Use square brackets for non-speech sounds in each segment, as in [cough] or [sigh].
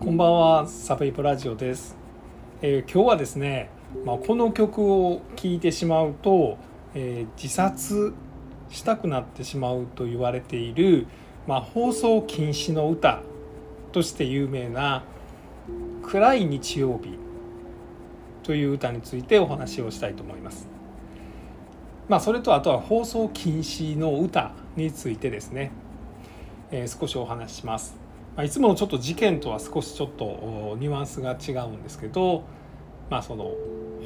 こんばんは、サブイプラジオです。えー今日はですね、まあ、この曲を聴いてしまうと、えー自殺したくなってしまうと言われている、まあ、放送禁止の歌として有名な「暗い日曜日」という歌についてお話をしたいと思います。まあ、それとあとは放送禁止の歌についてですね、えー少しお話しします。まあ、いつものちょっと事件とは少しちょっとニュアンスが違うんですけど、まあ、その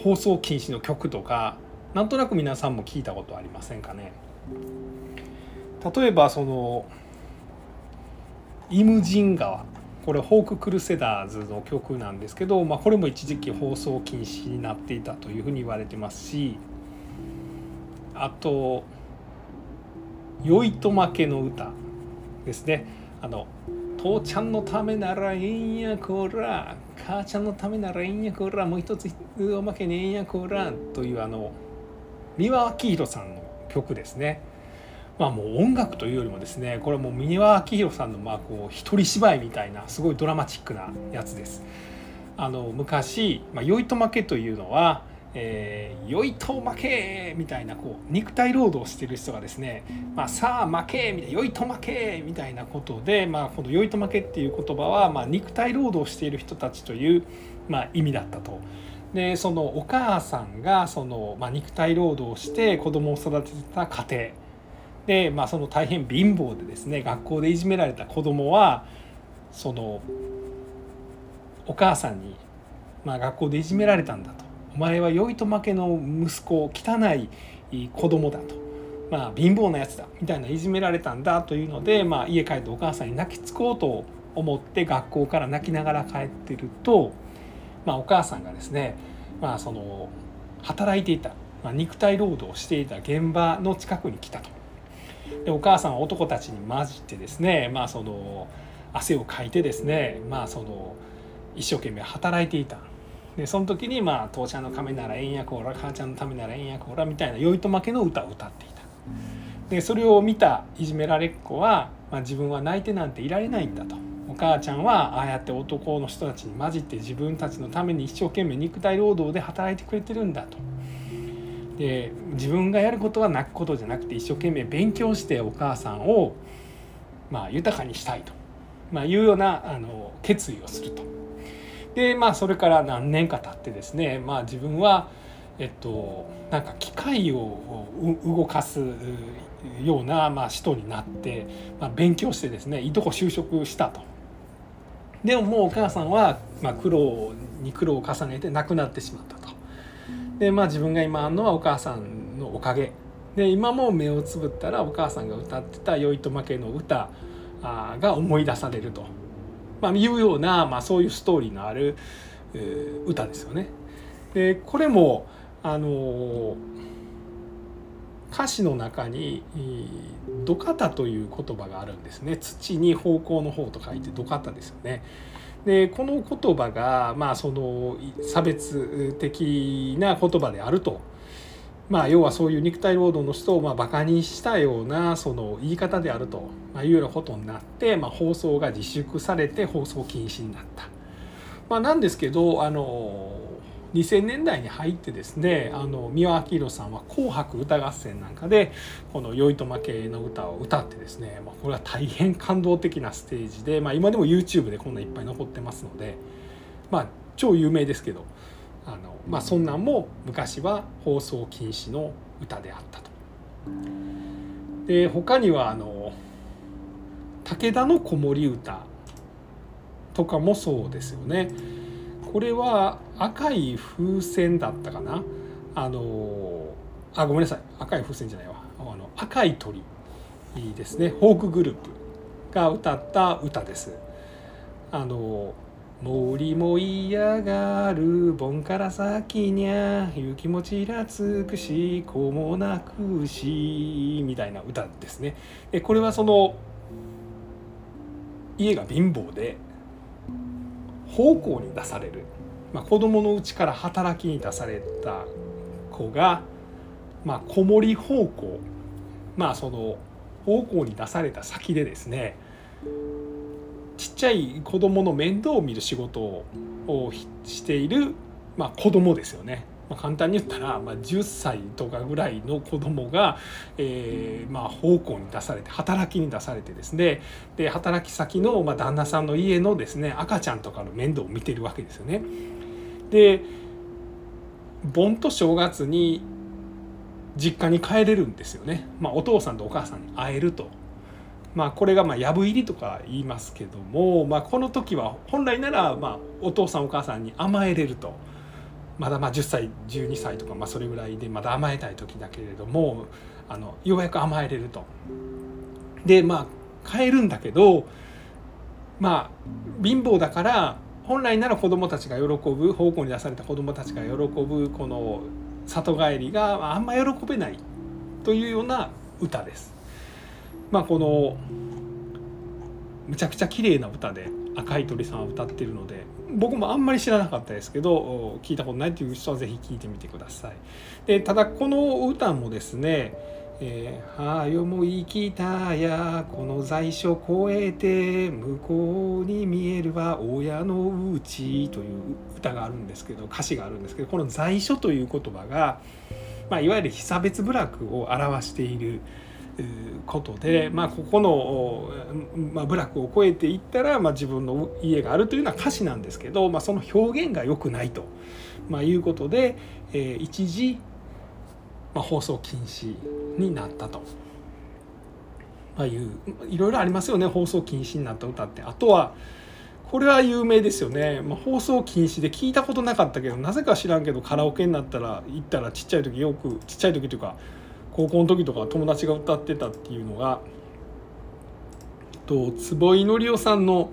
放送禁止の曲とかなんとなく皆さんも聞いたことありませんかね。例えばその「イムジン川」これホーク・クルセダーズの曲なんですけど、まあ、これも一時期放送禁止になっていたというふうに言われてますしあと「酔いと負けの歌」ですね。あの父ちゃんのためならええんやこら母ちゃんのためならええんやこらもう一つおまけねえんやこらというあの三輪明宏さんの曲ですね。まあもう音楽というよりもですねこれもう三輪明宏さんのまあこう一人芝居みたいなすごいドラマチックなやつです。あの昔「まあ、酔いと負け」というのはえー、酔いと負けみたいなこう肉体労働をしてる人がですね、まあ、さあ負けみたいな酔いと負けみたいなことで、まあ、この酔いと負けっていう言葉は、まあ、肉体労働をしている人たちという、まあ、意味だったと。でそのお母さんがその、まあ、肉体労働をして子供を育てた家庭で、まあ、その大変貧乏でですね学校でいじめられた子供はそのお母さんに、まあ、学校でいじめられたんだと。お前は酔いと負けの息子汚い子供だと、まあ、貧乏なやつだみたいないじめられたんだというので、まあ、家帰ってお母さんに泣きつこうと思って学校から泣きながら帰ってると、まあ、お母さんがですね、まあ、その働いていた、まあ、肉体労働をしていた現場の近くに来たと。でお母さんは男たちに混じってですね、まあ、その汗をかいてですね、まあ、その一生懸命働いていたでその時にまあ父ちゃんのためならええんやこら母ちゃんのためならええんやこらみたいな酔いと負けの歌を歌っていた。でそれを見たいじめられっ子は、まあ、自分は泣いてなんていられないんだと。お母ちゃんはああやって男の人たちに混じって自分たちのために一生懸命肉体労働で働いてくれてるんだと。で自分がやることは泣くことじゃなくて一生懸命勉強してお母さんを、まあ、豊かにしたいと、まあ、いうようなあの決意をすると。でまあそれから何年か経ってですね、まあ、自分はえっとなんか機械を動かすような、まあ、人になって、まあ、勉強してですねいとこ就職したと。でももうお母さんは、まあ、苦労に苦労を重ねて亡くなってしまったと。でまあ自分が今あるのはお母さんのおかげで今も目をつぶったらお母さんが歌ってた「酔いと負け」の歌が思い出されると。まあ、いうような、まあ、そういうストーリーのある、えー歌ですよね。でこれもあの歌詞の中に「土方」という言葉があるんですね土に方向の方と書いて土方ですよね。でこの言葉が、まあ、その差別的な言葉であると。まあ、要はそういう肉体労働の人をまあバカにしたようなその言い方であるというようなことになって、まあ、放送が自粛されて放送禁止になった。まあ、なんですけどあの2000年代に入ってですねあの三輪明宏さんは「紅白歌合戦」なんかでこの「酔いと負け」の歌を歌ってですね、まあ、これは大変感動的なステージで、まあ、今でも YouTube でこんないっぱい残ってますので、まあ、超有名ですけどあの、まあ、そんなんも昔は放送禁止の歌であったと。で他にはあの武田の子守歌とかもそうですよね。これは赤い風船だったかなあのあごめんなさい赤い風船じゃないわあの赤い鳥ですねフォークグループが歌った歌です。あの森も嫌がる盆から先にゃ雪もちらつくし子も泣くしみたいな歌ですね。でこれはその家が貧乏で奉公に出される、まあ、子供のうちから働きに出された子が、まあ、子守奉公まあその奉公に出された先でですねちっちゃい子供の面倒を見る仕事をしている、まあ、子供ですよね。まあ、簡単に言ったら、まあ、10歳とかぐらいの子供が、えーまあ、奉公に出されて働きに出されてですねで働き先の、まあ、旦那さんの家のですね赤ちゃんとかの面倒を見てるわけですよね。で盆と正月に実家に帰れるんですよね、まあ、お父さんとお母さんに会えると。まあ、これがまあやぶ入りとか言いますけども、まあ、この時は本来ならまあお父さんお母さんに甘えれるとまだまあ10歳12歳とかまあそれぐらいでまだ甘えたい時だけれどもあのようやく甘えれると。でまあ帰るんだけどまあ貧乏だから本来なら子どもたちが喜ぶ奉公に出された子どもたちが喜ぶこの里帰りがあんま喜べないというような歌です。まあこのむちゃくちゃ綺麗な歌で赤い鳥さんは歌ってるので僕もあんまり知らなかったですけど聞いたことないという人は是非聴いてみてください。でただこの歌もですね「えー、はよも生きたやこの在所越えて向こうに見えるは親のうち」という歌があるんですけど歌詞があるんですけどこの在所という言葉が、まあ、いわゆる被差別部落を表している。ことで、まあ、ここの、まあ、部落を越えていったら、まあ、自分の家があるというのは歌詞なんですけど、まあ、その表現が良くないと、まあ、いうことで、えー、一時、まあ、放送禁止になったと。まあ、いういろいろありますよね放送禁止になった歌って。あとはこれは有名ですよね、まあ、放送禁止で聞いたことなかったけどなぜか知らんけどカラオケになったら行ったらちっちゃい時よくちっちゃい時というか高校の時とか友達が歌ってたっていうのがと坪井紀夫さんの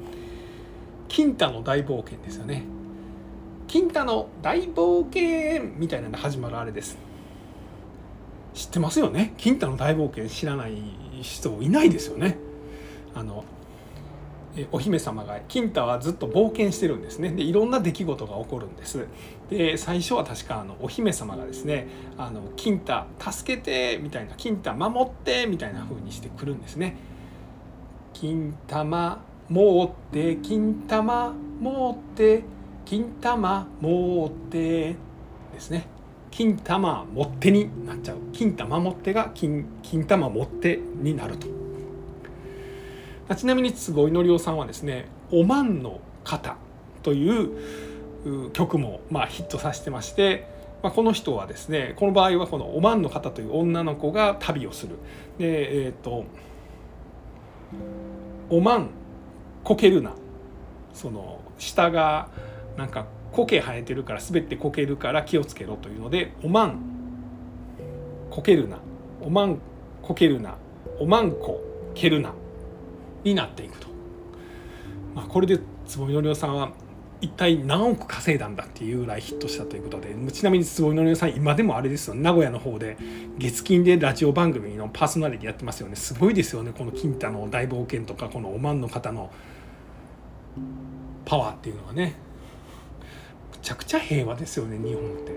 「金太の大冒険」ですよね。金太の大冒険みたいなので始まるあれです。知ってますよね？金太の大冒険知らない人いないですよね？あのお姫様が金太はずっと冒険してるんですね。でいろんな出来事が起こるんです。で最初は確かあのお姫様がですね「あの金太助けて」みたいな「金太守って」みたいな風にしてくるんですね。金玉持って金玉持って金玉持ってですね。金玉持ってになっちゃう。金玉持ってが金金玉持ってになると。ちなみに坪井紀夫さんはですね「おまんの方」という曲もまあヒットさせてまして、まあ、この人はですねこの場合はこの「おまんの方」という女の子が旅をする。でえっ、ー、と「おまんこけるな」その下がなんか苔生えてるから滑ってこけるから気をつけろというので「おまんこけるな」「おまんこけるな」「おまんこけるな」になっていくと、まあ、これで坪井紀夫さんは一体何億稼いだんだっていうぐらいヒットしたということでちなみに坪井紀夫さん今でもあれですよ名古屋の方で月金でラジオ番組のパーソナリティやってますよね。すごいですよね。この金太の大冒険とかこのおまんの方のパワーっていうのはね。むちゃくちゃ平和ですよね日本って。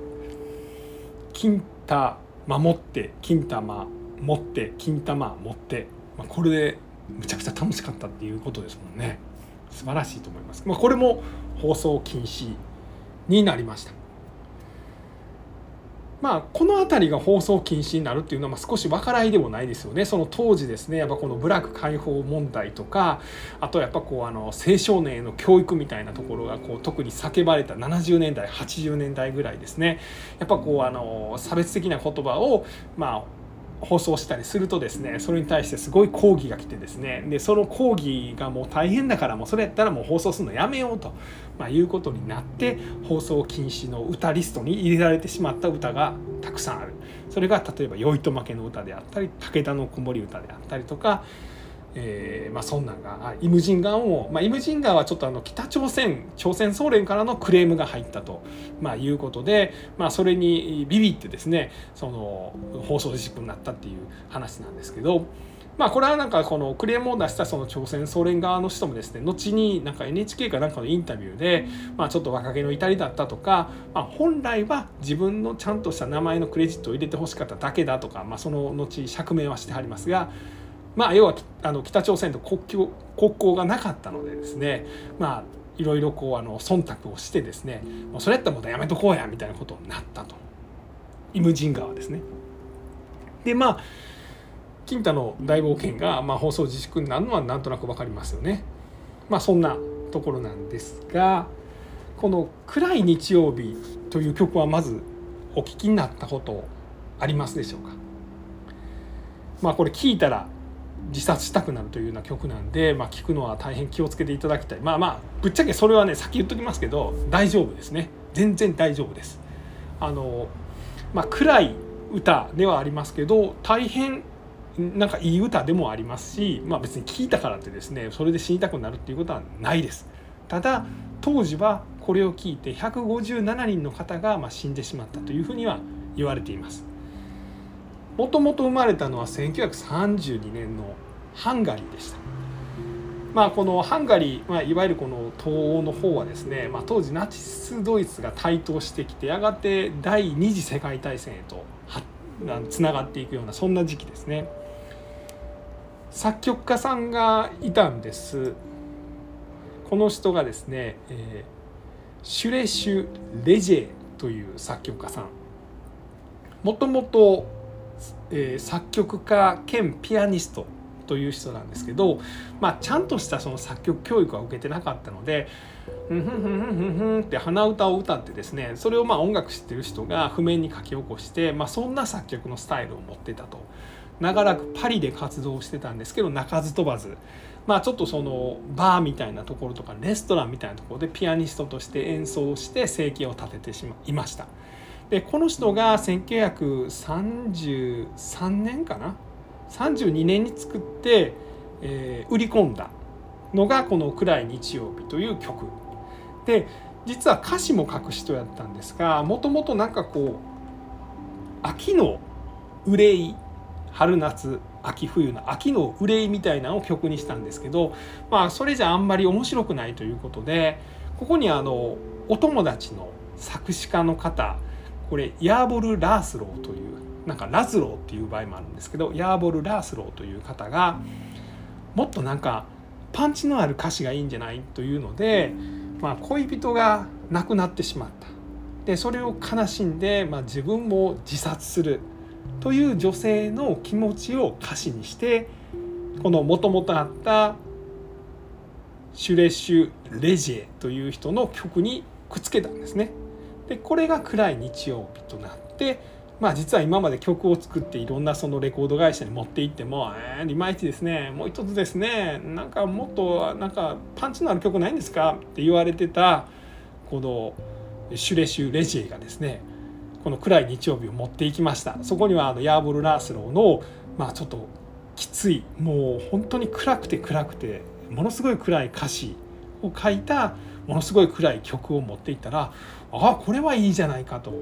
金太守って金玉持って金玉持って、まあ、これでむちゃくちゃ楽しかったっていうことですもんね。素晴らしいと思います、まあ、これも放送禁止になりました。まあこの辺りが放送禁止になるっていうのはま少し分からいでもないですよね。その当時ですねやっぱこの部落解放問題とかあとやっぱこうあの青少年への教育みたいなところがこう特に叫ばれた70年代80年代ぐらいですね。やっぱこうあの差別的な言葉をまあ放送したりするとですねそれに対してすごい抗議が来てですね。でその抗議がもう大変だからもうそれやったらもう放送するのやめようと、まあ、いうことになって放送禁止の歌リストに入れられてしまった歌がたくさんある。それが例えば「酔いと負け」の歌であったり「武田の子守歌」であったりとかえーまあ、そんなんがイムジンガンを、まあ、イムジンガンはちょっとあの北朝鮮朝鮮総連からのクレームが入ったと、まあ、いうことで、まあ、それにビビってですねその放送事故になったっていう話なんですけど。まあこれはなんかこのクレームを出したその朝鮮総連側の人もですね後になんか NHK かなんかのインタビューでまあちょっと若気の至りだったとかまあ本来は自分のちゃんとした名前のクレジットを入れてほしかっただけだとかまあその後釈明はしてはりますがまあ要はあの北朝鮮と国境国交がなかったのでですねまあいろいろこうあの忖度をしてですねもうそれやったらもうやめとこうやみたいなことになったとイムジン川ですね。でまあ金太の大冒険が、まあ、放送自粛になるのはなんとなく分かりますよね。まあそんなところなんですがこの「暗い日曜日」という曲はまずお聴きになったことありますでしょうか？まあこれ聞いたら自殺したくなるというような曲なんで、まあ、聞くのは大変気をつけていただきたい。まあまあぶっちゃけそれはね先言っときますけど大丈夫ですね。全然大丈夫です。あのまあ暗い歌ではありますけど大変なんかいい歌でもありますし、まあ、別に聴いたからってですねそれで死にたくなるっていうことはないです。ただ当時はこれを聞いて157人の方がま死んでしまったというふうには言われています。もともと生まれたのは1932年のハンガリーでした。まあ、このハンガリー、まあ、いわゆるこの東欧の方はですね、まあ、当時ナチスドイツが台頭してきてやがて第二次世界大戦へとつながっていくようなそんな時期ですね。作曲家さんがいたんです。この人がですね、えー、シュレシュ・レジェという作曲家さん。もともとえー、作曲家兼ピアニストという人なんですけど、まあ、ちゃんとしたその作曲教育は受けてなかったので「ふんふんふんふんふんふん」って鼻歌を歌ってですねそれをまあ音楽知ってる人が譜面に書き起こして、まあ、そんな作曲のスタイルを持ってたと。長らくパリで活動してたんですけど鳴かず飛ばずまあちょっとそのバーみたいなところとかレストランみたいなところでピアニストとして演奏して生計を立ててしまいました。でこの人が1933年かな？32年に作って、えー、売り込んだのがこの「暗い日曜日」という曲。で実は歌詞も書く人やったんですがもともとなんかこう秋の憂い春夏秋冬の秋の憂いみたいなのを曲にしたんですけどまあそれじゃあんまり面白くないということでここにあのお友達の作詞家の方これヤーボル・ラースローというなんかラズローっていう場合もあるんですけどヤーボル・ラースローという方がもっとなんかパンチのある歌詞がいいんじゃないというので、まあ、恋人が亡くなってしまったでそれを悲しんで、まあ、自分も自殺するという女性の気持ちを歌詞にしてこのもともとあったシュレッシュ・レジェという人の曲にくっつけたんですね。でこれが暗い日曜日となってまあ実は今まで曲を作っていろんなそのレコード会社に持って行っても「えー、いまいちですね。もう一つですね。なんかもっとなんかパンチのある曲ないんですか?」って言われてたこのシュレシュ・レジェがですねこの暗い日曜日を持っていきました。そこにはあのヤーボル・ラースローのまあちょっときついもう本当に暗くて暗くてものすごい暗い歌詞を書いたものすごい暗い曲を持っていったらああこれはいいじゃないかと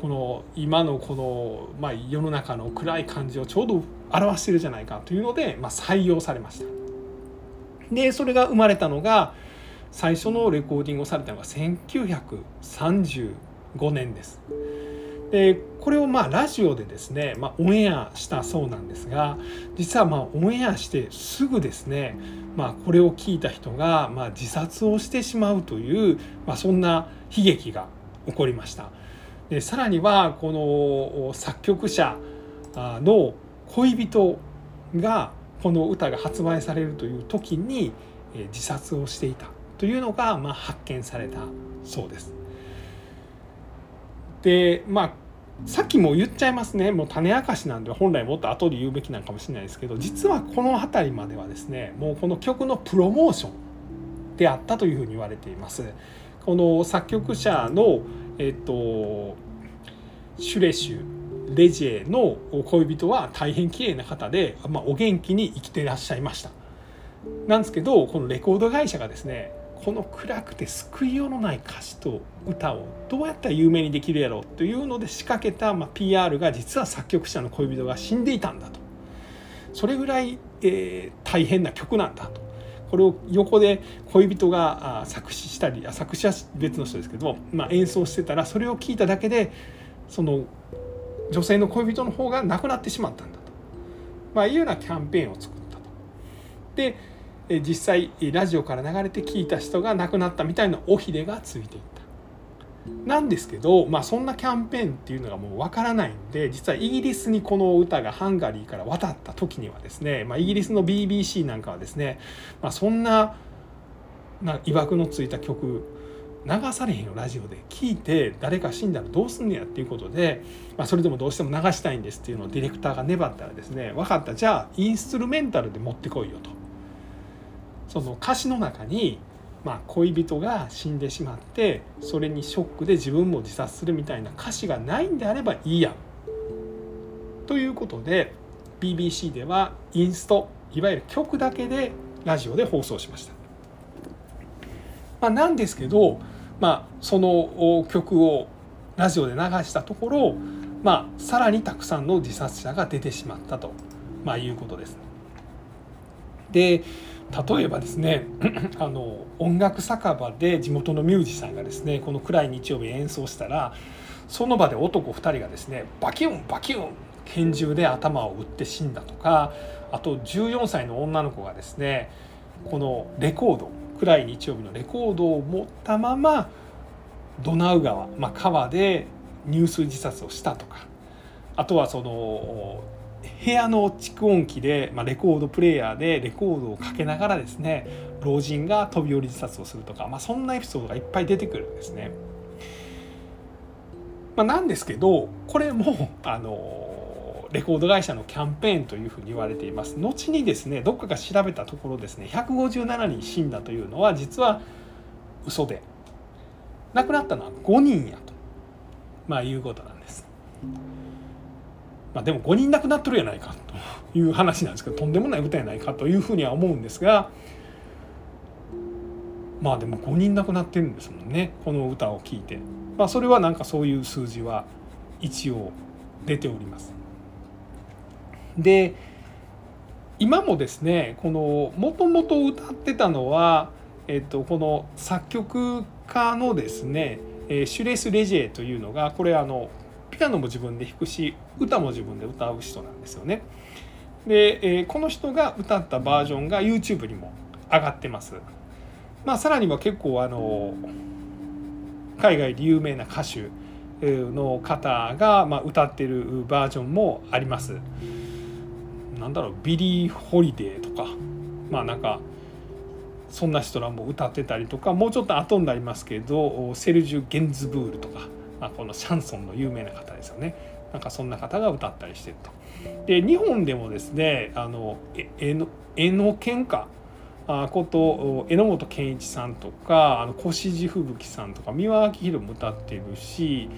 この今のこの、まあ、世の中の暗い感じをちょうど表してるじゃないかというので、まあ、採用されました。でそれが生まれたのが最初のレコーディングをされたのが1935年です。でこれをまあラジオでですね、まあ、オンエアしたそうなんですが実はまあオンエアしてすぐですね、まあ、これを聞いた人がまあ自殺をしてしまうという、まあ、そんな悲劇が起こりました。でさらにはこの作曲者の恋人がこの歌が発売されるという時に自殺をしていたというのがまあ発見されたそうです。でまあさっきも言っちゃいますねもう種明かしなんで本来もっと後で言うべきなんかもしれないですけど実はこの辺りまではですねもうこの曲のプロモーションであったというふうに言われています。この作曲者の、えっと、シュレシュレジェの恋人は大変綺麗な方で、まあ、お元気に生きていらっしゃいました。なんですけどこのレコード会社がですねこの暗くて救いようのない歌詞と歌をどうやったら有名にできるやろうというので仕掛けた、まあ、PR が実は作曲者の恋人が死んでいたんだとそれぐらい、えー、大変な曲なんだとこれを横で恋人が作詞したり作詞は別の人ですけど、まあ、演奏してたらそれを聞いただけでその女性の恋人の方が亡くなってしまったんだとまあ、いうようなキャンペーンを作ったと。で実際ラジオから流れて聞いた人が亡くなったみたいな尾ひれがついていた。なんですけど、まあ、そんなキャンペーンっていうのがもうわからないんで実はイギリスにこの歌がハンガリーから渡った時にはですね、まあ、イギリスの BBC なんかはですね、まあ、そんなな曰くのついた曲流されへんよラジオで。聞いて誰か死んだらどうすんねやっていうことで、まあ、それでもどうしても流したいんですっていうのをディレクターが粘ったらですね分かった。じゃあインストゥルメンタルで持ってこいよと。その歌詞の中にまあ、恋人が死んでしまってそれにショックで自分も自殺するみたいな歌詞がないんであればいいやん。ということで BBC ではインストいわゆる曲だけでラジオで放送しました。まあ、なんですけど、まあ、その曲をラジオで流したところ、まあ、さらにたくさんの自殺者が出てしまったと、まあ、いうことです。で例えばですね [clears throat] あの音楽酒場で地元のミュージシャンがですねこの暗い日曜日演奏したらその場で男2人がですねバキュンバキュン拳銃で頭を打って死んだとかあと14歳の女の子がですねこのレコード暗い日曜日のレコードを持ったままドナウ川、まあ、川で入水自殺をしたとかあとはその部屋の蓄音機で、まあ、レコードプレーヤーでレコードをかけながらですね老人が飛び降り自殺をするとか、まあ、そんなエピソードがいっぱい出てくるんですね。まあ、なんですけどこれもあのレコード会社のキャンペーンというふうに言われています後にですねどっかが調べたところですね157人死んだというのは実は嘘で亡くなったのは5人やと、まあ、いうことなんです。まあ、でも5人亡くなっとるやないかという話なんですけどとんでもない歌やないかというふうには思うんですがまあでも5人亡くなってるんですもんねこの歌を聴いて、まあ、それはなんかそういう数字は一応出ております。で今もですねこのもともと歌ってたのは、えっと、この作曲家のですねシュレス・レジェというのがこれあのピアノも自分で弾くし歌も自分で歌う人なんですよね。で、えー、この人が歌ったバージョンが YouTube にも上がってます。まあ、さらには結構あの海外で有名な歌手の方が、まあ、歌ってるバージョンもあります。なんだろうビリー・ホリデーとかまあなんかそんな人らも歌ってたりとかもうちょっと後になりますけどセルジュ・ゲンズブールとかまあ、このシャンソンの有名な方ですよねなんかそんな方が歌ったりしてると。で日本でもですねあのえのエノケンこと榎本健一さんとかあの越路吹雪さんとか美輪明宏も歌ってるし、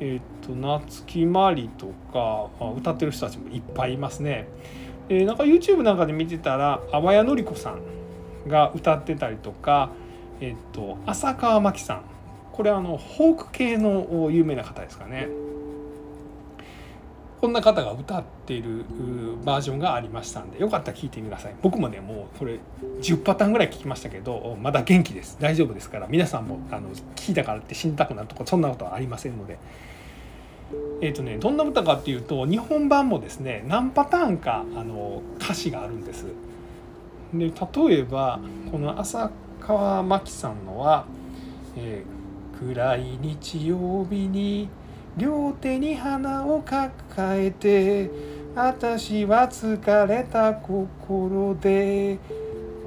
えっと夏木マリとか歌ってる人たちもいっぱいいますね。えなんか YouTube なんかで見てたら淡谷のり子さんが歌ってたりとか、えっと浅川真紀さんこれはあのフォーク系の有名な方ですかね。こんな方が歌っているバージョンがありましたんでよかったら聞いてみなさい。僕もねもうこれ10パターンぐらい聞きましたけどまだ元気です。大丈夫ですから皆さんもあの聞いたからって死にたくなるとかそんなことはありませんので。えーとね、どんな歌かっていうと日本版もですね何パターンかあの歌詞があるんです。で例えばこの浅川真紀さんのは、えー暗い日曜日に両手に花を抱えて私は疲れた心で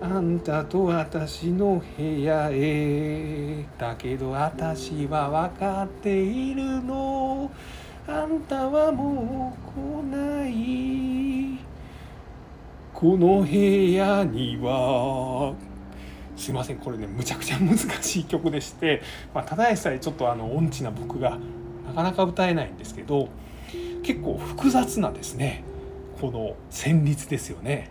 あんたと私の部屋へ。だけど私は分かっているの。あんたはもう来ない。この部屋にはすいませんこれねむちゃくちゃ難しい曲でして、まあ、ただでさえちょっとあの音痴な僕がなかなか歌えないんですけど結構複雑なですねこの旋律ですよね。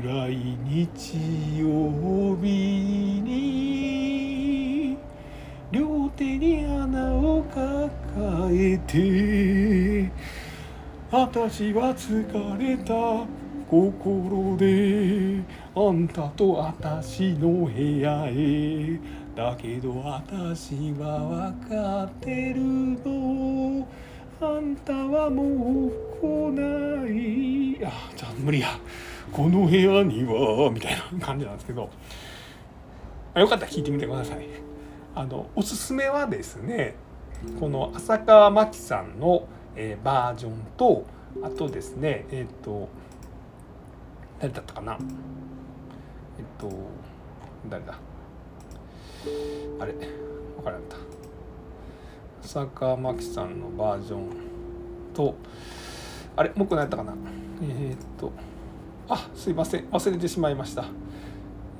暗い日曜日に両手に花を抱えて私は疲れた心であんたと私の部屋へ。だけど私は分かってるのあんたはもう来ない。あじゃあ無理や。この部屋にはみたいな感じなんですけど。よかったら聞いてみてください。あのおすすめはですねこの浅川真紀さんの、えー、バージョンとあとですねえっ、ー、と誰だったかな、と誰だ？あれ？分からんた浅川真紀さんのバージョンとあれ？もう一個何やったかな？えっ、とあすいません。忘れてしまいました。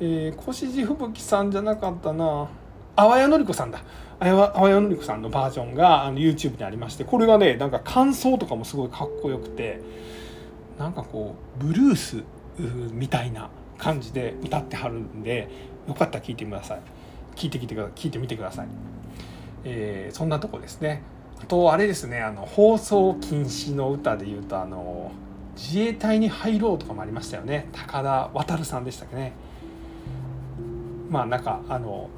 えー、越路吹雪さんじゃなかったな。淡谷のり子さんだ。淡谷のり子さんのバージョンがあの YouTube にありましてこれがねなんか感想とかもすごいかっこよくてなんかこうブルースみたいな感じで歌ってはるんでよかったら聞いてください。聞いてきてくだ聞いてみてください、えー、そんなとこですね。あとあれですね。あの放送禁止の歌でいうとあの自衛隊に入ろうとかもありましたよね。高田渉さんでしたっけね。まあなんかあの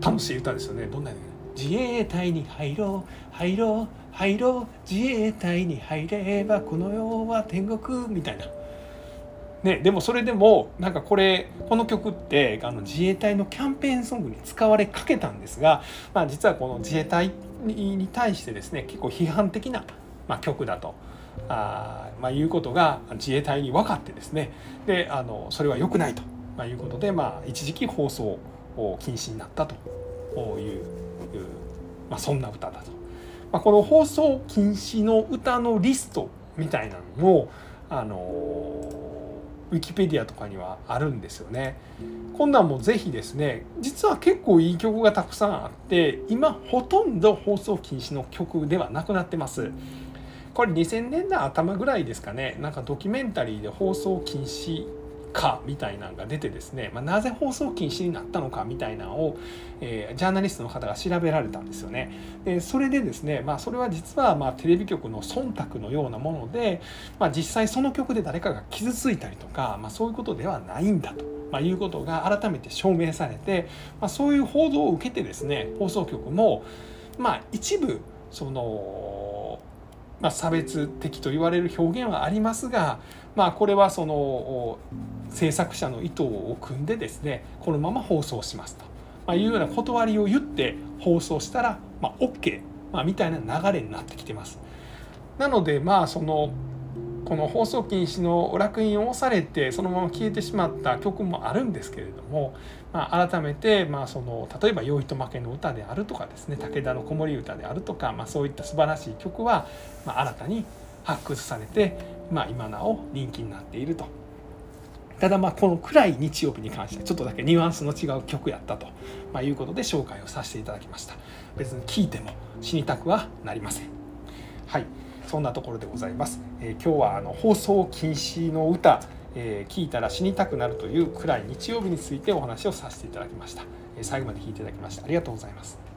楽しい歌ですよね。どんな自衛隊に入ろう。入ろう。入ろう。自衛隊に入ればこの世は天国。みたいな。ね、でもそれでもなんかこれこの曲ってあの自衛隊のキャンペーンソングに使われかけたんですが、まあ、実はこの自衛隊に対してですね結構批判的な、まあ、曲だとあ、まあ、いうことが自衛隊に分かってですねであのそれは良くないと。まあ、いうことで、まあ、一時期放送禁止になったという、まあ、そんな歌だと。まあ、この放送禁止の歌のリストみたいなのもあのウィキペディアとかにはあるんですよね。こんなんもぜひですね実は結構いい曲がたくさんあって今ほとんど放送禁止の曲ではなくなってます。これ2000年代頭ぐらいですかねなんかドキュメンタリーで放送禁止かみたいなのが出てですね、まあ、なぜ放送禁止になったのかみたいなのを、えー、ジャーナリストの方が調べられたんですよね。でそれでですね、まあ、それは実はまあテレビ局の忖度のようなもので、まあ、実際その曲で誰かが傷ついたりとか、まあ、そういうことではないんだと、まあ、いうことが改めて証明されて、まあ、そういう報道を受けてですね放送局も、まあ、一部その、まあ、差別的と言われる表現はありますが、まあ、これはその制作者の意図を組んでですねこのまま放送しますと、まあ、いうような断りを言って放送したら、まあ、OK、まあ、みたいな流れになってきてます。なのでまあそのこの放送禁止の烙印を押されてそのまま消えてしまった曲もあるんですけれども、まあ、改めてまあその例えば「酔いと負けの歌」であるとかですね武田の子守歌であるとか、まあ、そういった素晴らしい曲は、まあ、新たに発掘されて、まあ、今なお人気になっていると。ただまあこの暗い日曜日に関してはちょっとだけニュアンスの違う曲やったと、ま、いうことで紹介をさせていただきました。別に聞いても死にたくはなりません。はい。そんなところでございます、えー、今日はあの放送禁止の歌えー、聞いたら死にたくなるという暗い日曜日についてお話をさせていただきました、えー、最後まで聞いていただきましてありがとうございます。